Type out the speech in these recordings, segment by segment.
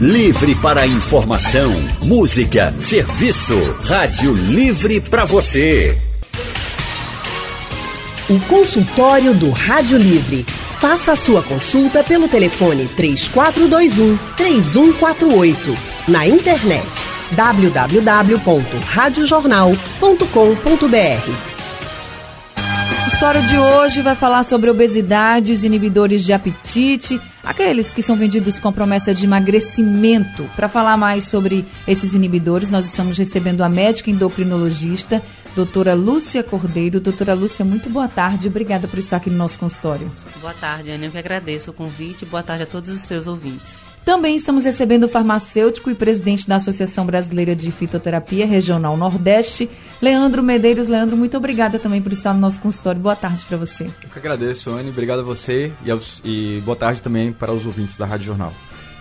Livre para informação, música, serviço. Rádio Livre para você. O consultório do Rádio Livre. Faça a sua consulta pelo telefone 3421 3148. Na internet www.radiojornal.com.br história de hoje vai falar sobre obesidade, os inibidores de apetite, aqueles que são vendidos com promessa de emagrecimento. Para falar mais sobre esses inibidores, nós estamos recebendo a médica endocrinologista, doutora Lúcia Cordeiro. Doutora Lúcia, muito boa tarde. Obrigada por estar aqui no nosso consultório. Boa tarde, Ana. Eu que agradeço o convite. Boa tarde a todos os seus ouvintes. Também estamos recebendo o farmacêutico e presidente da Associação Brasileira de Fitoterapia Regional Nordeste, Leandro Medeiros. Leandro, muito obrigada também por estar no nosso consultório. Boa tarde para você. Eu que agradeço, Anne. Obrigado a você e, aos, e boa tarde também para os ouvintes da Rádio Jornal.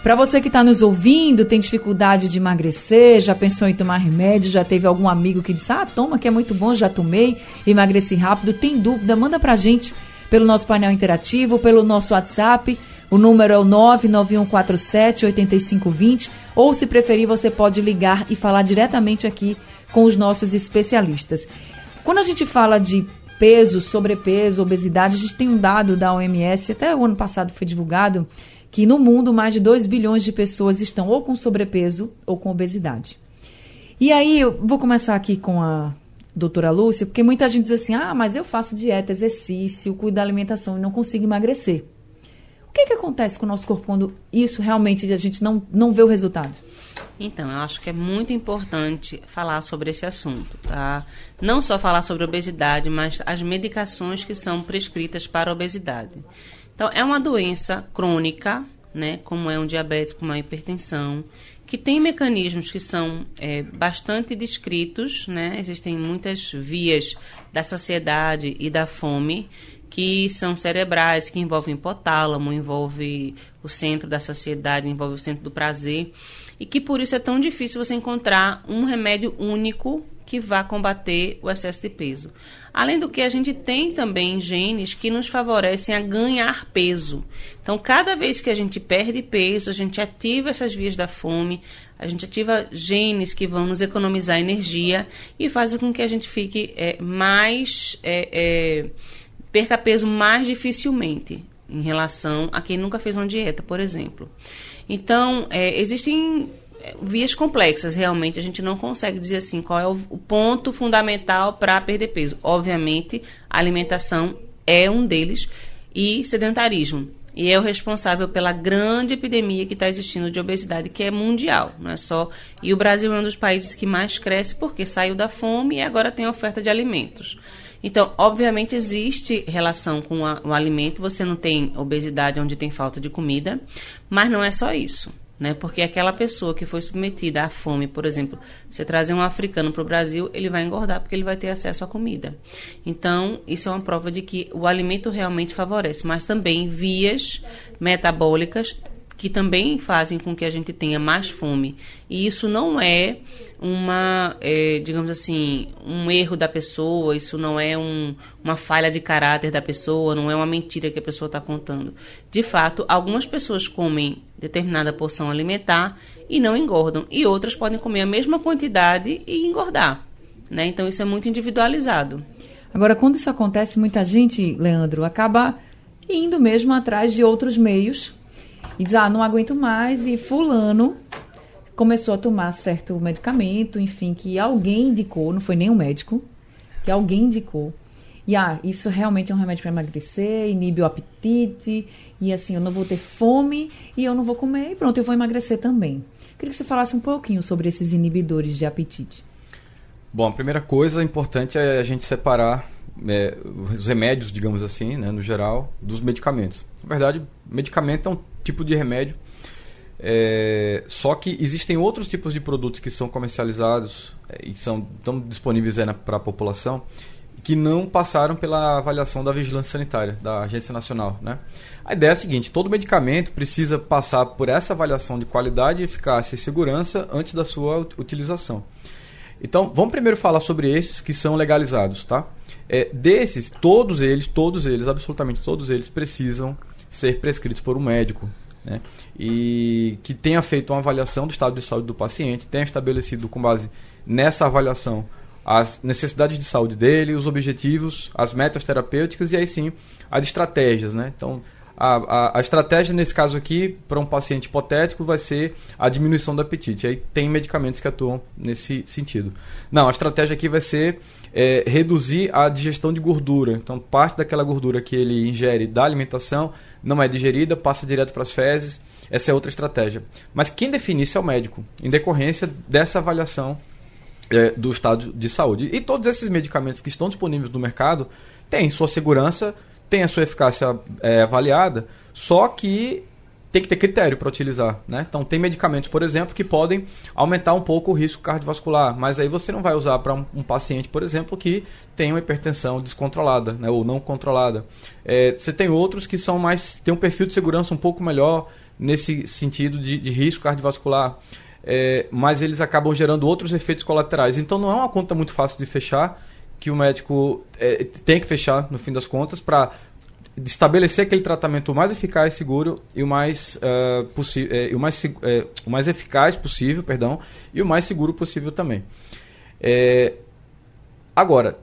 Para você que está nos ouvindo, tem dificuldade de emagrecer, já pensou em tomar remédio, já teve algum amigo que disse, ah, toma que é muito bom, já tomei, emagreci rápido, tem dúvida, manda para a gente pelo nosso painel interativo, pelo nosso WhatsApp o número é o 99147-8520 ou, se preferir, você pode ligar e falar diretamente aqui com os nossos especialistas. Quando a gente fala de peso, sobrepeso, obesidade, a gente tem um dado da OMS, até o ano passado foi divulgado, que no mundo mais de 2 bilhões de pessoas estão ou com sobrepeso ou com obesidade. E aí, eu vou começar aqui com a doutora Lúcia, porque muita gente diz assim: ah, mas eu faço dieta, exercício, cuido da alimentação e não consigo emagrecer que, que acontece com o nosso corpo quando isso realmente a gente não, não vê o resultado? Então, eu acho que é muito importante falar sobre esse assunto, tá? Não só falar sobre obesidade, mas as medicações que são prescritas para a obesidade. Então, é uma doença crônica, né? Como é um diabetes, como é hipertensão, que tem mecanismos que são é, bastante descritos, né? Existem muitas vias da saciedade e da fome que são cerebrais, que envolvem hipotálamo, envolve o centro da saciedade, envolve o centro do prazer, e que por isso é tão difícil você encontrar um remédio único que vá combater o excesso de peso. Além do que, a gente tem também genes que nos favorecem a ganhar peso. Então, cada vez que a gente perde peso, a gente ativa essas vias da fome, a gente ativa genes que vão nos economizar energia e fazem com que a gente fique é, mais. É, é, perca peso mais dificilmente em relação a quem nunca fez uma dieta, por exemplo. Então, é, existem é, vias complexas, realmente. A gente não consegue dizer assim qual é o, o ponto fundamental para perder peso. Obviamente, a alimentação é um deles e sedentarismo. E é o responsável pela grande epidemia que está existindo de obesidade, que é mundial, não é só. E o Brasil é um dos países que mais cresce porque saiu da fome e agora tem oferta de alimentos. Então, obviamente, existe relação com a, o alimento. Você não tem obesidade onde tem falta de comida, mas não é só isso. Né? Porque aquela pessoa que foi submetida à fome, por exemplo, você trazer um africano para o Brasil, ele vai engordar porque ele vai ter acesso à comida. Então, isso é uma prova de que o alimento realmente favorece, mas também vias metabólicas que também fazem com que a gente tenha mais fome. E isso não é uma, é, digamos assim, um erro da pessoa, isso não é um, uma falha de caráter da pessoa, não é uma mentira que a pessoa está contando. De fato, algumas pessoas comem determinada porção alimentar e não engordam, e outras podem comer a mesma quantidade e engordar. Né? Então, isso é muito individualizado. Agora, quando isso acontece, muita gente, Leandro, acaba indo mesmo atrás de outros meios e diz, ah, não aguento mais, e fulano começou a tomar certo medicamento, enfim, que alguém indicou, não foi nem um médico, que alguém indicou. E ah, isso realmente é um remédio para emagrecer, inibe o apetite, e assim, eu não vou ter fome e eu não vou comer, e pronto, eu vou emagrecer também. Queria que você falasse um pouquinho sobre esses inibidores de apetite. Bom, a primeira coisa importante é a gente separar é, os remédios, digamos assim, né, no geral, dos medicamentos. Na verdade, medicamento é um tipo de remédio. É, só que existem outros tipos de produtos que são comercializados é, e são tão disponíveis para a população que não passaram pela avaliação da vigilância sanitária da agência nacional, né? A ideia é a seguinte: todo medicamento precisa passar por essa avaliação de qualidade, eficácia e segurança antes da sua utilização. Então, vamos primeiro falar sobre esses que são legalizados, tá? É, desses, todos eles, todos eles, absolutamente todos eles, precisam ser prescritos por um médico, né? E que tenha feito uma avaliação do estado de saúde do paciente, tenha estabelecido com base nessa avaliação as necessidades de saúde dele, os objetivos, as metas terapêuticas e aí sim as estratégias, né? Então, a, a, a, estratégia nesse caso aqui, para um paciente hipotético, vai ser a diminuição do apetite. Aí tem medicamentos que atuam nesse sentido. Não, a estratégia aqui vai ser é, reduzir a digestão de gordura. Então, parte daquela gordura que ele ingere da alimentação não é digerida, passa direto para as fezes. Essa é outra estratégia. Mas quem define isso é o médico, em decorrência dessa avaliação é, do estado de saúde. E todos esses medicamentos que estão disponíveis no mercado têm sua segurança tem a sua eficácia é, avaliada, só que tem que ter critério para utilizar. Né? Então, tem medicamentos, por exemplo, que podem aumentar um pouco o risco cardiovascular, mas aí você não vai usar para um, um, paciente, por exemplo, que tem uma hipertensão descontrolada né, ou não controlada. É, você tem outros que são mais. tem um perfil de segurança um pouco melhor nesse sentido de, de risco cardiovascular. É, mas eles acabam gerando outros efeitos colaterais. Então não é uma conta muito fácil de fechar que o médico é, tem que fechar, no fim das contas, para estabelecer aquele tratamento mais eficaz, seguro e o mais, uh, possível, é, o mais, é, o mais eficaz possível, perdão, e o mais seguro possível também. É, agora,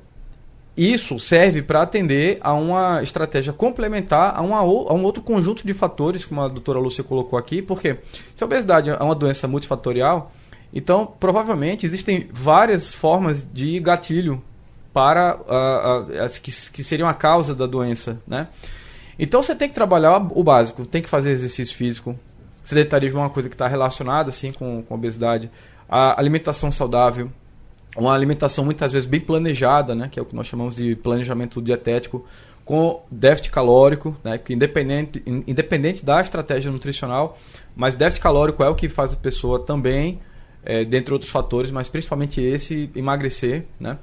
isso serve para atender a uma estratégia complementar a, uma, a um outro conjunto de fatores, como a doutora Lúcia colocou aqui, porque se a obesidade é uma doença multifatorial, então provavelmente existem várias formas de gatilho para uh, uh, que, que seriam a causa da doença, né? Então você tem que trabalhar o básico, tem que fazer exercício físico. Sedentarismo é uma coisa que está relacionada assim com, com obesidade. A alimentação saudável, uma alimentação muitas vezes bem planejada, né? Que é o que nós chamamos de planejamento dietético com déficit calórico, né? Que independente, independente da estratégia nutricional, mas déficit calórico é o que faz a pessoa também, é, dentre outros fatores, mas principalmente esse, emagrecer, né?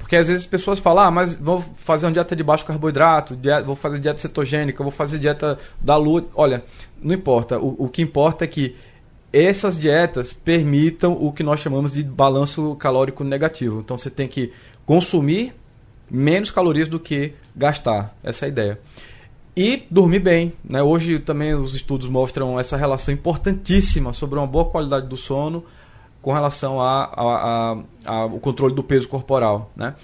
Porque às vezes as pessoas falam, ah, mas vou fazer uma dieta de baixo carboidrato, dieta, vou fazer dieta cetogênica, vou fazer dieta da lua. Olha, não importa. O, o que importa é que essas dietas permitam o que nós chamamos de balanço calórico negativo. Então você tem que consumir menos calorias do que gastar. Essa é a ideia. E dormir bem. Né? Hoje também os estudos mostram essa relação importantíssima sobre uma boa qualidade do sono com relação ao controle do peso corporal. Né?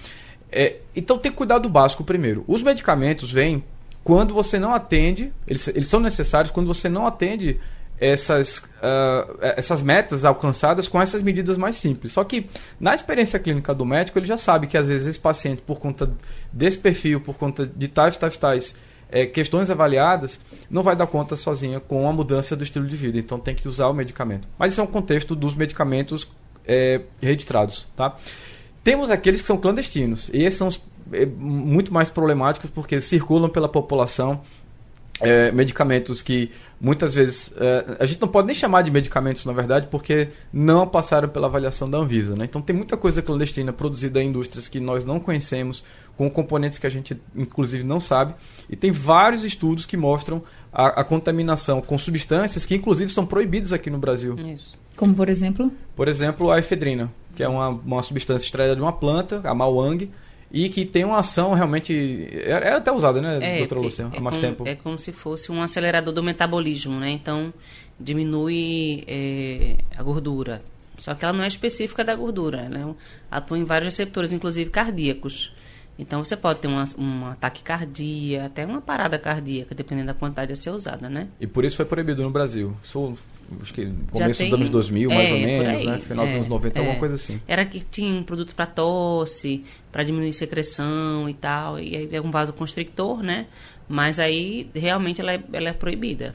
É, então tem que cuidar do básico primeiro. Os medicamentos vêm quando você não atende, eles, eles são necessários quando você não atende essas, uh, essas metas alcançadas com essas medidas mais simples. Só que na experiência clínica do médico, ele já sabe que às vezes esse paciente, por conta desse perfil, por conta de tais, tais, tais é, questões avaliadas, não vai dar conta sozinha com a mudança do estilo de vida. Então tem que usar o medicamento. Mas isso é um contexto dos medicamentos é, registrados. Tá? Temos aqueles que são clandestinos. E esses são os, é, muito mais problemáticos porque circulam pela população é, medicamentos que muitas vezes é, a gente não pode nem chamar de medicamentos na verdade porque não passaram pela avaliação da Anvisa né? então tem muita coisa clandestina produzida em indústrias que nós não conhecemos com componentes que a gente inclusive não sabe e tem vários estudos que mostram a, a contaminação com substâncias que inclusive são proibidas aqui no Brasil Isso. como por exemplo por exemplo a efedrina que é uma, uma substância extraída de uma planta a mauang e que tem uma ação realmente. É, é até usada, né, é, doutora Luciana, é há mais como, tempo. É como se fosse um acelerador do metabolismo, né? Então, diminui é, a gordura. Só que ela não é específica da gordura, ela atua em vários receptores, inclusive cardíacos. Então, você pode ter uma, um ataque cardíaco, até uma parada cardíaca, dependendo da quantidade a ser usada, né? E por isso foi proibido no Brasil. Isso acho que começo tem, dos anos 2000, mais é, ou menos, né? Final é, dos anos 90, é, alguma coisa assim. Era que tinha um produto para tosse, para diminuir secreção e tal, e é um vasoconstrictor, né? Mas aí, realmente, ela é, ela é proibida.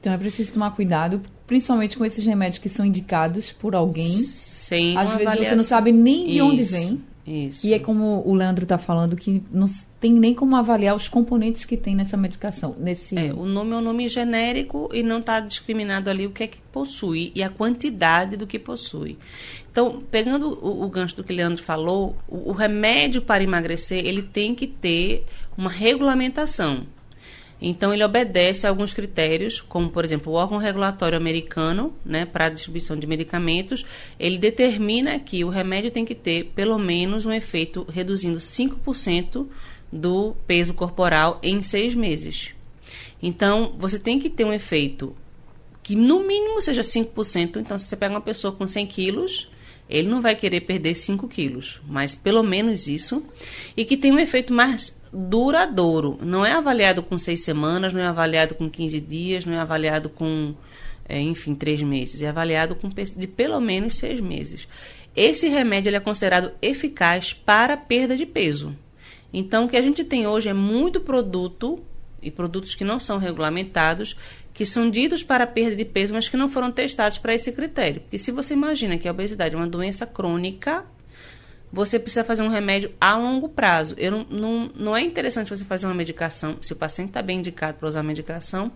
Então é preciso tomar cuidado, principalmente com esses remédios que são indicados por alguém. Sem Às vezes avaliação. você não sabe nem de Isso. onde vem. Isso. E é como o Leandro está falando, que não tem nem como avaliar os componentes que tem nessa medicação. Nesse... É, o nome é um nome genérico e não está discriminado ali o que é que possui e a quantidade do que possui. Então, pegando o, o gancho do que o Leandro falou, o, o remédio para emagrecer, ele tem que ter uma regulamentação. Então, ele obedece a alguns critérios, como, por exemplo, o órgão regulatório americano, né, para a distribuição de medicamentos, ele determina que o remédio tem que ter, pelo menos, um efeito reduzindo 5% do peso corporal em seis meses. Então, você tem que ter um efeito que no mínimo seja 5%. Então, se você pega uma pessoa com 100 quilos, ele não vai querer perder 5 quilos, mas pelo menos isso. E que tem um efeito mais duradouro. Não é avaliado com 6 semanas, não é avaliado com 15 dias, não é avaliado com, é, enfim, 3 meses. É avaliado com de pelo menos 6 meses. Esse remédio é considerado eficaz para perda de peso. Então, o que a gente tem hoje é muito produto e produtos que não são regulamentados, que são ditos para perda de peso, mas que não foram testados para esse critério. Porque se você imagina que a obesidade é uma doença crônica, você precisa fazer um remédio a longo prazo. Eu não, não, não é interessante você fazer uma medicação, se o paciente está bem indicado para usar a medicação,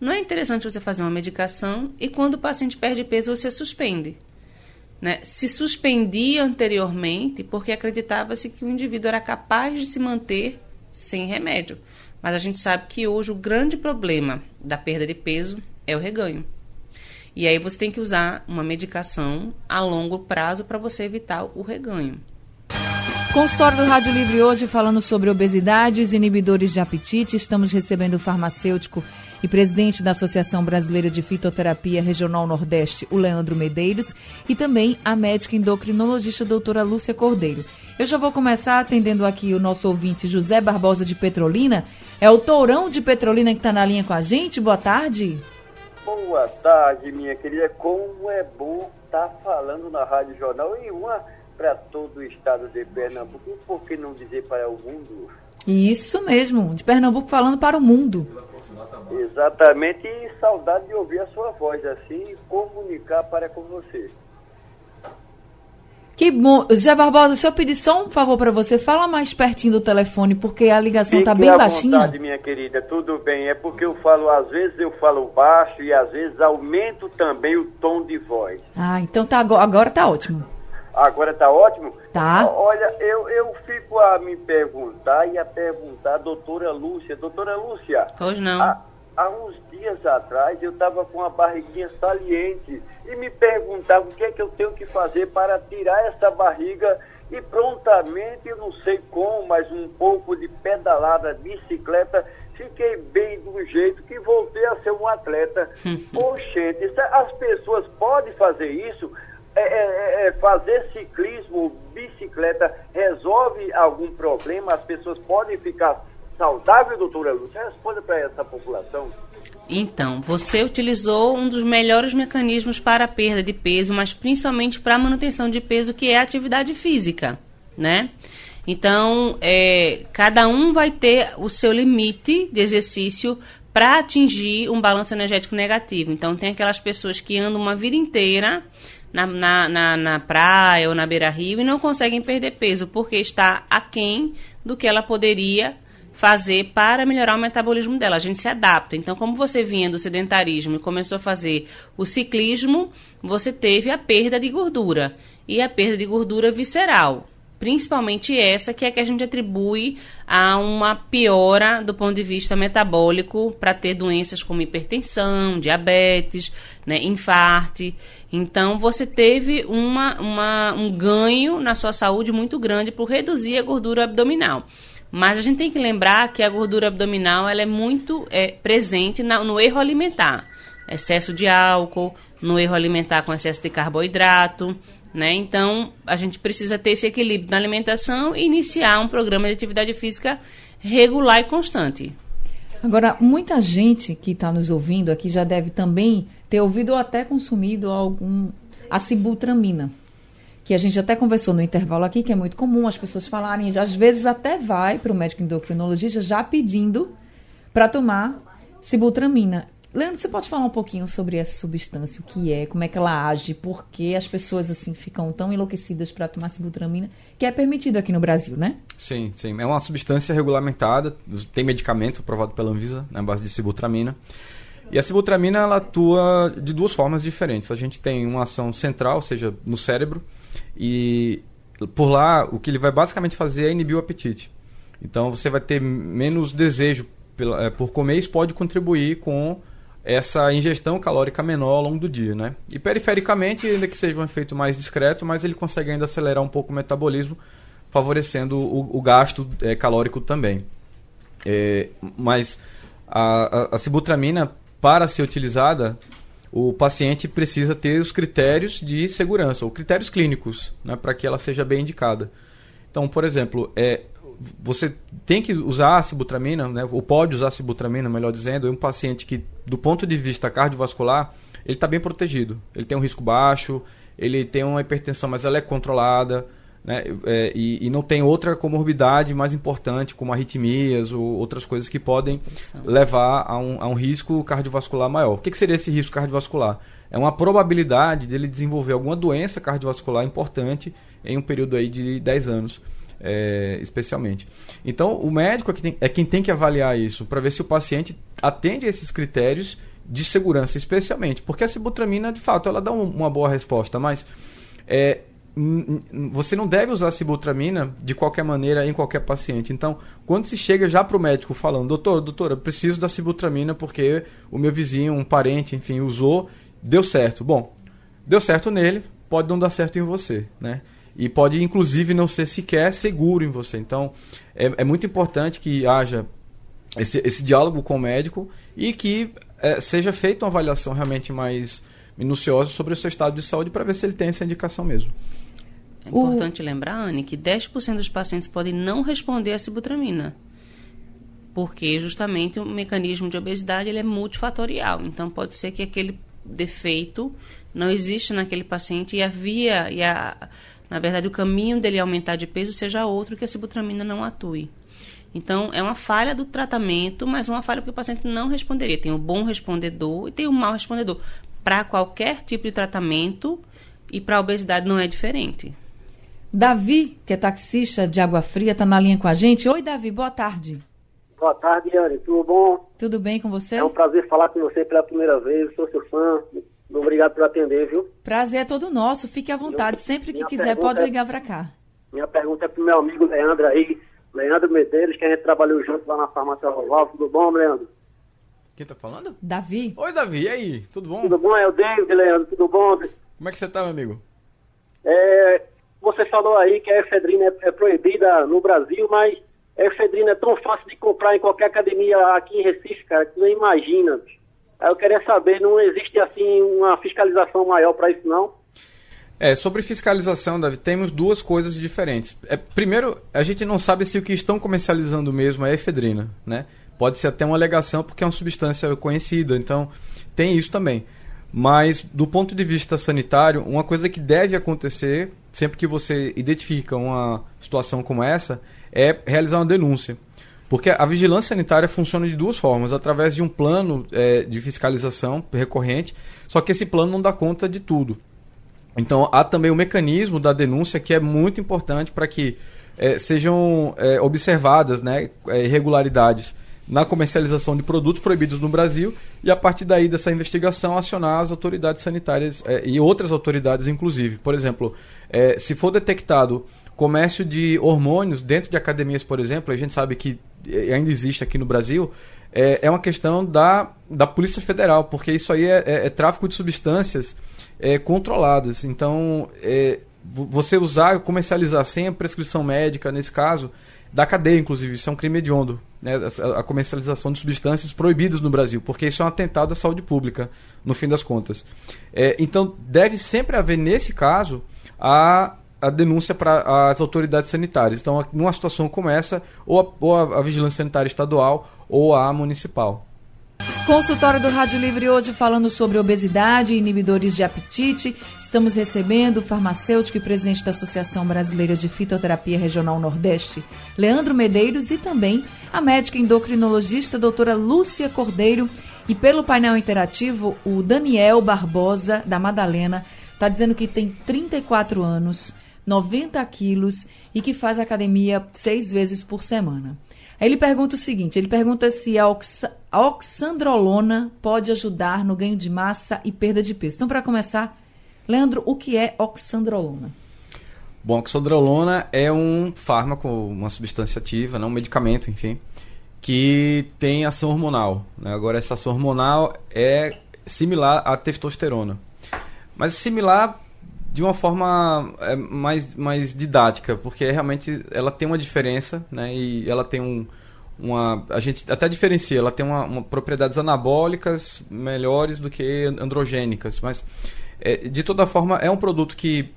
não é interessante você fazer uma medicação e quando o paciente perde peso, você suspende. Né? Se suspendia anteriormente porque acreditava-se que o indivíduo era capaz de se manter sem remédio. Mas a gente sabe que hoje o grande problema da perda de peso é o reganho. E aí você tem que usar uma medicação a longo prazo para você evitar o reganho. Consultório do Rádio Livre hoje falando sobre obesidade e inibidores de apetite. Estamos recebendo o farmacêutico e presidente da Associação Brasileira de Fitoterapia Regional Nordeste, o Leandro Medeiros, e também a médica endocrinologista doutora Lúcia Cordeiro. Eu já vou começar atendendo aqui o nosso ouvinte José Barbosa de Petrolina. É o Tourão de Petrolina que está na linha com a gente. Boa tarde. Boa tarde, minha querida. Como é bom estar tá falando na Rádio Jornal e uma para todo o estado de Pernambuco, por que não dizer para o mundo? Isso mesmo, de Pernambuco falando para o mundo. Exatamente, e saudade de ouvir a sua voz assim e comunicar para com você. Que bom. Zé Barbosa, se eu pedir só um favor para você, fala mais pertinho do telefone, porque a ligação está bem baixinha. Vontade, minha querida, tudo bem. É porque eu falo, às vezes eu falo baixo e às vezes aumento também o tom de voz. Ah, então tá, agora tá ótimo. Agora tá ótimo? Tá. Olha, eu, eu fico a me perguntar e a perguntar, doutora Lúcia. Doutora Lúcia. Hoje não. Há, há uns dias atrás eu estava com uma barriguinha saliente e me perguntava o que é que eu tenho que fazer para tirar essa barriga e prontamente, eu não sei como, mas um pouco de pedalada, bicicleta, fiquei bem do jeito que voltei a ser um atleta. Oxente, as pessoas podem fazer isso? É, é, é, é, fazer ciclismo, bicicleta, resolve algum problema? As pessoas podem ficar saudáveis, doutora Lúcia? Responda para essa população. Então, você utilizou um dos melhores mecanismos para a perda de peso, mas principalmente para a manutenção de peso, que é a atividade física, né? Então, é, cada um vai ter o seu limite de exercício para atingir um balanço energético negativo. Então, tem aquelas pessoas que andam uma vida inteira na, na, na, na praia ou na beira-rio e não conseguem perder peso porque está aquém do que ela poderia fazer para melhorar o metabolismo dela. A gente se adapta. Então, como você vinha do sedentarismo e começou a fazer o ciclismo, você teve a perda de gordura e a perda de gordura visceral principalmente essa que é que a gente atribui a uma piora do ponto de vista metabólico para ter doenças como hipertensão, diabetes, né, infarte. Então você teve uma, uma, um ganho na sua saúde muito grande por reduzir a gordura abdominal. Mas a gente tem que lembrar que a gordura abdominal ela é muito é, presente na, no erro alimentar. Excesso de álcool, no erro alimentar com excesso de carboidrato, né? Então, a gente precisa ter esse equilíbrio na alimentação e iniciar um programa de atividade física regular e constante. Agora, muita gente que está nos ouvindo aqui já deve também ter ouvido ou até consumido algum a sibutramina, que a gente até conversou no intervalo aqui, que é muito comum as pessoas falarem, às vezes até vai para o médico endocrinologista já pedindo para tomar sibutramina. Leandro, você pode falar um pouquinho sobre essa substância, o que é, como é que ela age, por que as pessoas assim ficam tão enlouquecidas para tomar sibutramina, que é permitido aqui no Brasil, né? Sim, sim. É uma substância regulamentada, tem medicamento aprovado pela Anvisa na base de sibutramina. E a sibutramina ela atua de duas formas diferentes. A gente tem uma ação central, ou seja, no cérebro, e por lá o que ele vai basicamente fazer é inibir o apetite. Então você vai ter menos desejo eh, por comer, isso pode contribuir com essa ingestão calórica menor ao longo do dia, né? E perifericamente, ainda que seja um efeito mais discreto, mas ele consegue ainda acelerar um pouco o metabolismo, favorecendo o, o gasto é, calórico também. É, mas a, a, a, para ser utilizada, o paciente precisa ter os critérios de segurança, ou critérios clínicos, né, para que ela seja bem indicada. Então, por exemplo, é, você tem que usar a sibutramina, né, ou pode usar a sibutramina, melhor dizendo, em um paciente que, do ponto de vista cardiovascular, ele está bem protegido. Ele tem um risco baixo, ele tem uma hipertensão, mas ela é controlada, né, é, e, e, não tem outra comorbidade mais importante, como arritmias ou outras coisas que podem levar a um, a um risco cardiovascular maior. O que, que seria esse risco cardiovascular? É uma probabilidade dele desenvolver alguma doença cardiovascular importante em um período aí de 10 anos. É, especialmente. Então, o médico é, que tem, é quem tem que avaliar isso para ver se o paciente atende a esses critérios de segurança, especialmente. Porque a sibutramina, de fato, ela dá um, uma boa resposta, mas é, você não deve usar a sibutramina de qualquer maneira em qualquer paciente. Então, quando se chega já para o médico falando, doutor, doutora, preciso da sibutramina porque o meu vizinho, um parente, enfim, usou, deu certo. Bom, deu certo nele, pode não dar certo em você, né? E pode inclusive não ser sequer seguro em você. Então é, é muito importante que haja esse, esse, diálogo com o médico e que é, seja feita uma avaliação realmente mais minuciosa sobre o seu estado de saúde para ver se ele tem essa indicação mesmo. É importante o... lembrar, Anne, que 10% dos pacientes podem não responder à sibutramina. Porque justamente o mecanismo de obesidade ele é multifatorial. Então pode ser que aquele defeito não existe naquele paciente e a via e a, na verdade, o caminho dele aumentar de peso seja outro que a sibutramina não atue. Então, é uma falha do tratamento, mas uma falha porque o paciente não responderia. Tem o bom respondedor e tem o mau respondedor. Para qualquer tipo de tratamento e para a obesidade não é diferente. Davi, que é taxista de Água Fria, está na linha com a gente. Oi, Davi, boa tarde. Boa tarde, Yane. Tudo bom? Tudo bem com você? É um prazer falar com você pela primeira vez. Sou seu fã. Obrigado por atender, viu? Prazer é todo nosso. Fique à vontade. Sempre que quiser, pode ligar para cá. Minha pergunta é para o meu amigo Leandro aí, Leandro Medeiros, que a gente trabalhou junto lá na farmácia Roval. Tudo bom, Leandro? Quem tá falando? Davi. Oi, Davi. E aí? Tudo bom? Tudo bom? É o David, Leandro. Tudo bom? Como é que você tá, meu amigo? É, você falou aí que a efedrina é, é proibida no Brasil, mas a efedrina é tão fácil de comprar em qualquer academia aqui em Recife, cara, que você não imagina. Bicho. Eu queria saber, não existe assim uma fiscalização maior para isso não? É, sobre fiscalização, Davi, temos duas coisas diferentes. É, primeiro, a gente não sabe se o que estão comercializando mesmo é efedrina, né? Pode ser até uma alegação porque é uma substância conhecida, então tem isso também. Mas do ponto de vista sanitário, uma coisa que deve acontecer sempre que você identifica uma situação como essa é realizar uma denúncia. Porque a vigilância sanitária funciona de duas formas: através de um plano é, de fiscalização recorrente, só que esse plano não dá conta de tudo. Então há também o mecanismo da denúncia que é muito importante para que é, sejam é, observadas né, é, irregularidades na comercialização de produtos proibidos no Brasil e a partir daí dessa investigação acionar as autoridades sanitárias é, e outras autoridades inclusive. Por exemplo, é, se for detectado comércio de hormônios dentro de academias, por exemplo, a gente sabe que ainda existe aqui no Brasil, é, é uma questão da, da Polícia Federal, porque isso aí é, é, é tráfico de substâncias é, controladas. Então, é, você usar, comercializar sem a prescrição médica, nesse caso, da cadeia, inclusive, isso é um crime hediondo, né? a, a comercialização de substâncias proibidas no Brasil, porque isso é um atentado à saúde pública, no fim das contas. É, então, deve sempre haver, nesse caso, a a denúncia para as autoridades sanitárias. Então, numa situação como essa, ou a, ou a, vigilância sanitária estadual ou a municipal. Consultório do Rádio Livre hoje falando sobre obesidade e inibidores de apetite. Estamos recebendo o farmacêutico e presidente da Associação Brasileira de Fitoterapia Regional Nordeste, Leandro Medeiros, e também a médica endocrinologista doutora Lúcia Cordeiro. E pelo painel interativo, o Daniel Barbosa, da Madalena, está dizendo que tem 34 anos, 90 quilos e que faz academia seis vezes por semana. Aí ele pergunta o seguinte: ele pergunta se a, ox a oxandrolona pode ajudar no ganho de massa e perda de peso. Então, para começar, Leandro, o que é oxandrolona? Bom, oxandrolona é um fármaco, uma substância ativa, não um medicamento, enfim, que tem ação hormonal. Né? Agora, essa ação hormonal é similar à testosterona. Mas similar de uma forma é, mais, mais didática, porque realmente ela tem uma diferença, né? E ela tem um, uma. A gente até diferencia, ela tem uma, uma propriedades anabólicas melhores do que androgênicas, mas é, de toda forma é um produto que,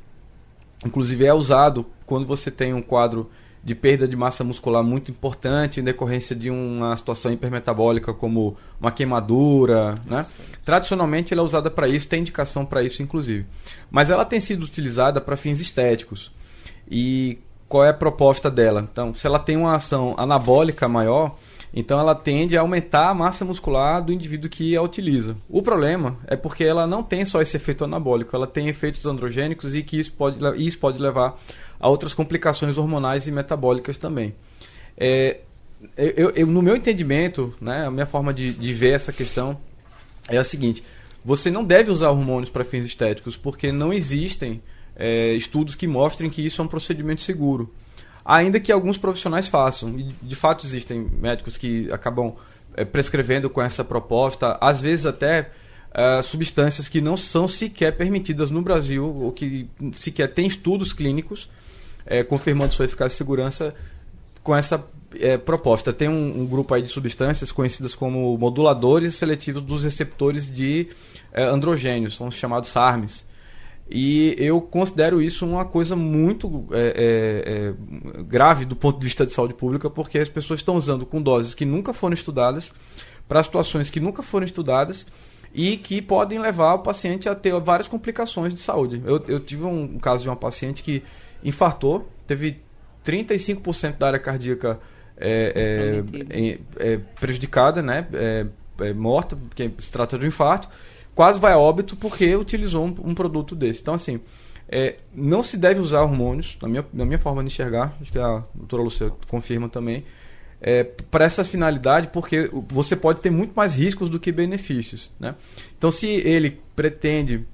inclusive, é usado quando você tem um quadro de perda de massa muscular muito importante em decorrência de uma situação hipermetabólica como uma queimadura, né? Tradicionalmente ela é usada para isso, tem indicação para isso inclusive. Mas ela tem sido utilizada para fins estéticos. E qual é a proposta dela? Então, se ela tem uma ação anabólica maior, então ela tende a aumentar a massa muscular do indivíduo que a utiliza. O problema é porque ela não tem só esse efeito anabólico, ela tem efeitos androgênicos e que isso pode, isso pode levar a outras complicações hormonais e metabólicas também. É, eu, eu, no meu entendimento, né, a minha forma de, de ver essa questão é a seguinte: você não deve usar hormônios para fins estéticos, porque não existem é, estudos que mostrem que isso é um procedimento seguro. Ainda que alguns profissionais façam. E de fato existem médicos que acabam é, prescrevendo com essa proposta, às vezes até é, substâncias que não são sequer permitidas no Brasil, ou que sequer têm estudos clínicos é, confirmando sua eficácia e segurança com essa é, proposta. Tem um, um, grupo aí de substâncias conhecidas como moduladores seletivos dos receptores de é, androgênios, são os chamados SARMs. E eu considero isso uma coisa muito é, é, é, grave do ponto de vista de saúde pública, porque as pessoas estão usando com doses que nunca foram estudadas, para situações que nunca foram estudadas e que podem levar o paciente a ter várias complicações de saúde. Eu, eu tive um, caso de uma paciente que infartou, teve 35% da área cardíaca é, é, é, prejudicada, né? Morta, porque se trata de um infarto, quase vai a óbito porque utilizou um, um produto desse. Então, assim, é, não se deve usar hormônios, na minha, na minha forma de enxergar, acho que a doutora Lucia confirma também, para essa finalidade, porque você pode ter muito mais riscos do que benefícios. Né? Então, se ele pretende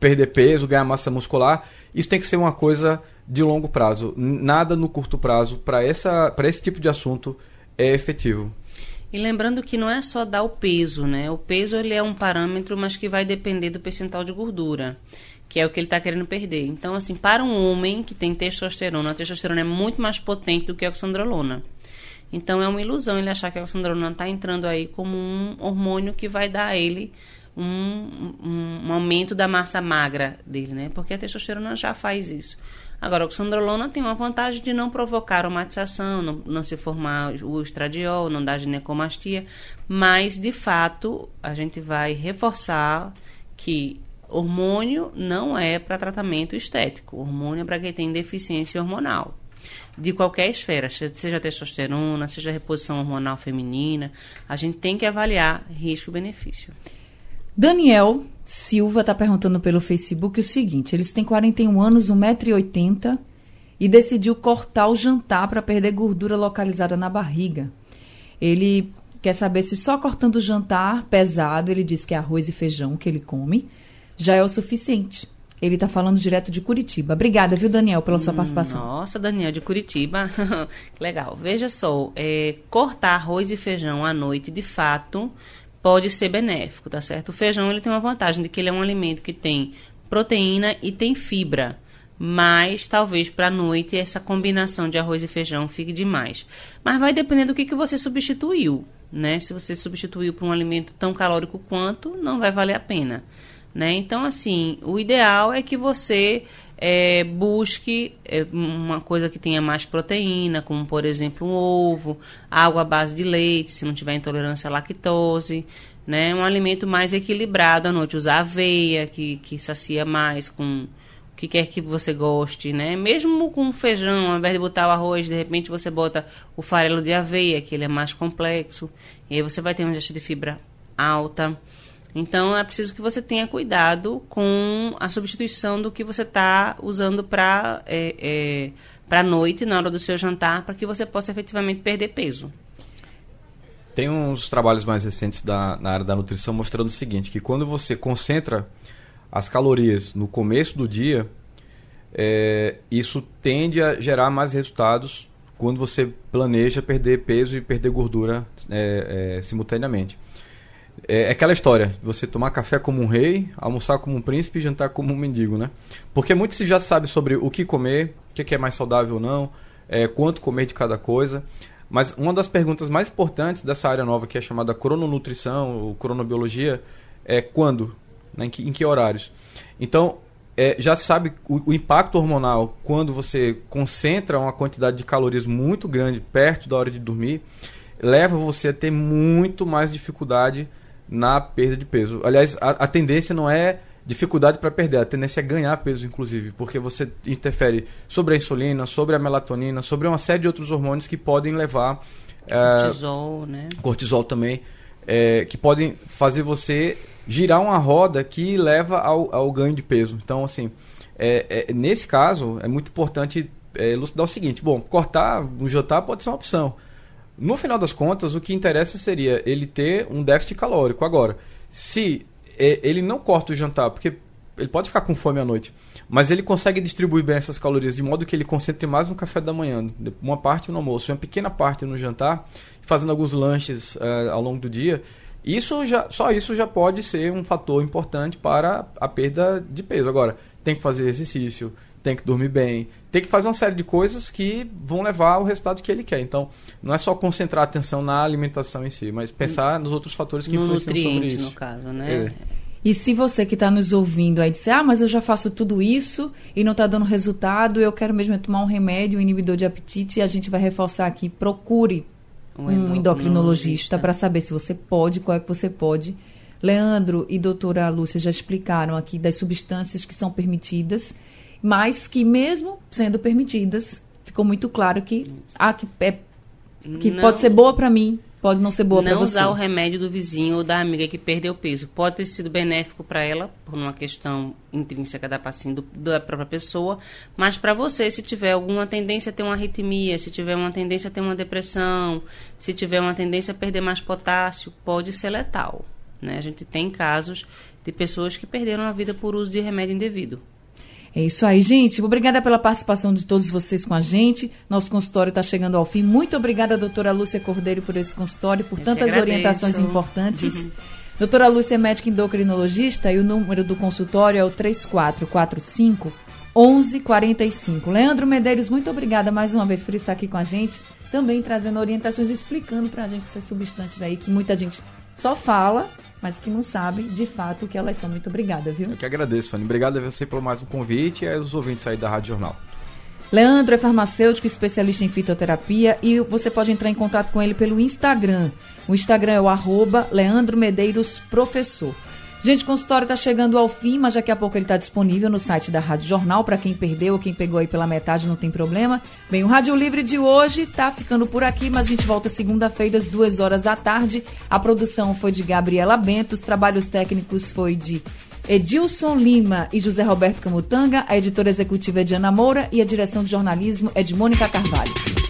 perder peso, ganhar massa muscular, isso tem que ser uma coisa de longo prazo. Nada no curto prazo para esse tipo de assunto é efetivo. E lembrando que não é só dar o peso, né? O peso ele é um parâmetro, mas que vai depender do percentual de gordura, que é o que ele está querendo perder. Então, assim, para um homem que tem testosterona, a testosterona é muito mais potente do que a oxandrolona. Então, é uma ilusão ele achar que a oxandrolona está entrando aí como um hormônio que vai dar a ele um, um, um, aumento da massa magra dele, né? Porque a testosterona já faz isso. Agora, a oxandrolona tem uma vantagem de não provocar aromatização, não, não se formar o estradiol, não dar ginecomastia, mas, de fato, a gente vai reforçar que hormônio não é para tratamento estético. hormônio é para quem tem deficiência hormonal de qualquer esfera, seja testosterona, seja reposição hormonal feminina, a gente tem que avaliar risco-benefício. Daniel Silva está perguntando pelo Facebook o seguinte: eles têm 41 anos, 1,80m e decidiu cortar o jantar para perder gordura localizada na barriga. Ele quer saber se só cortando o jantar pesado, ele diz que é arroz e feijão que ele come, já é o suficiente. Ele está falando direto de Curitiba. Obrigada, viu, Daniel, pela sua hum, participação. Nossa, Daniel, de Curitiba. Legal. Veja só, é, cortar arroz e feijão à noite, de fato, pode ser benéfico, tá certo? O feijão ele tem uma vantagem de que ele é um alimento que tem proteína e tem fibra. Mas talvez para a noite essa combinação de arroz e feijão fique demais. Mas vai depender do que, que você substituiu, né? Se você substituiu por um alimento tão calórico quanto, não vai valer a pena. Né? Então, assim, o ideal é que você é, busque é, uma coisa que tenha mais proteína, como por exemplo um ovo, água à base de leite, se não tiver intolerância à lactose, né? Um alimento mais equilibrado à noite, usar aveia, que, que sacia mais com o que quer que você goste, né? Mesmo com feijão, ao invés de botar o arroz, de repente você bota o farelo de aveia, que ele é mais complexo, e aí você vai ter uma ingestão de fibra alta. Então é preciso que você tenha cuidado com a substituição do que você está usando para é, é, para noite na hora do seu jantar, para que você possa efetivamente perder peso. Tem uns trabalhos mais recentes da, na área da nutrição mostrando o seguinte, que quando você concentra as calorias no começo do dia, é, isso tende a gerar mais resultados quando você planeja perder peso e perder gordura é, é, simultaneamente. É, é aquela história, você tomar café como um rei, almoçar como um príncipe e jantar como um mendigo, né? Porque muito se já sabe sobre o que comer, o que é mais saudável ou não, é, quanto comer de cada coisa. Mas uma das perguntas mais importantes dessa área nova, que é chamada crononutrição ou cronobiologia, é quando? Né? Em, que, em que horários? Então, é, já sabe o, o, impacto hormonal quando você concentra uma quantidade de calorias muito grande perto da hora de dormir, leva você a ter muito mais dificuldade na perda de peso. Aliás, a, a tendência não é dificuldade para perder, a tendência é ganhar peso, inclusive, porque você interfere sobre a insulina, sobre a melatonina, sobre uma série de outros hormônios que podem levar. Cortisol, é, né? Cortisol também, é, que podem fazer você girar uma roda que leva ao, ao ganho de peso. Então, assim, é, é nesse caso, é muito importante é, elucidar o seguinte: bom, cortar no jantar pode ser uma opção. No final das contas, o que interessa seria ele ter um déficit calórico. Agora, se é, ele não corta o jantar, porque ele pode ficar com fome à noite, mas ele consegue distribuir bem essas calorias de modo que ele concentre mais no café da manhã, uma parte no almoço, uma pequena parte no jantar, fazendo alguns lanches uh, ao longo do dia. Isso já, só isso já pode ser um fator importante para a perda de peso. Agora, tem que fazer exercício, tem que dormir bem, tem que fazer uma série de coisas que vão levar ao resultado que ele quer. Então, não é só concentrar a atenção na alimentação em si, mas pensar nos outros fatores que no influenciam sobre isso. no caso, né? É. E se você que está nos ouvindo aí disser, ah, mas eu já faço tudo isso e não está dando resultado, eu quero mesmo tomar um remédio, um inibidor de apetite, e a gente vai reforçar aqui, procure um, endocrinologista para saber se você pode, qual é que você pode. Leandro e doutora Lúcia já explicaram aqui das substâncias que são permitidas mas que mesmo sendo permitidas, ficou muito claro que, ah, que, é, que não, pode ser boa para mim, pode não ser boa para você. Não usar o remédio do vizinho ou da amiga que perdeu peso. Pode ter sido benéfico para ela, por uma questão intrínseca da paciente, da própria pessoa, mas para você, se tiver alguma tendência a ter uma arritmia, se tiver uma tendência a ter uma depressão, se tiver uma tendência a perder mais potássio, pode ser letal. Né? A gente tem casos de pessoas que perderam a vida por uso de remédio indevido. É isso aí, gente. Obrigada pela participação de todos vocês com a gente. Nosso consultório está chegando ao fim. Muito obrigada, doutora Lúcia Cordeiro, por esse consultório, por Eu tantas orientações importantes. Uhum. Doutora Lúcia é médica endocrinologista e o número do consultório é o 3445 1145. Leandro Medeiros, muito obrigada mais uma vez por estar aqui com a gente, também trazendo orientações, explicando para a gente essas substâncias aí que muita gente só fala, mas que não sabe de fato o que elas são. Muito obrigada, viu? Eu que agradeço, Fanny. Obrigado a você por mais um convite e aos ouvintes aí da Rádio Jornal. Leandro é farmacêutico, especialista em fitoterapia e você pode entrar em contato com ele pelo Instagram. O Instagram é o arroba Leandro Medeiros Professor. Gente, o consultório está chegando ao fim, mas daqui a pouco ele está disponível no site da Rádio Jornal. Para quem perdeu ou quem pegou aí pela metade, não tem problema. Bem, o Rádio Livre de hoje está ficando por aqui, mas a gente volta segunda-feira às duas horas da tarde. A produção foi de Gabriela Bento, os trabalhos técnicos foi de Edilson Lima e José Roberto Camutanga, a editora executiva é de Ana Moura e a direção de jornalismo é de Mônica Carvalho.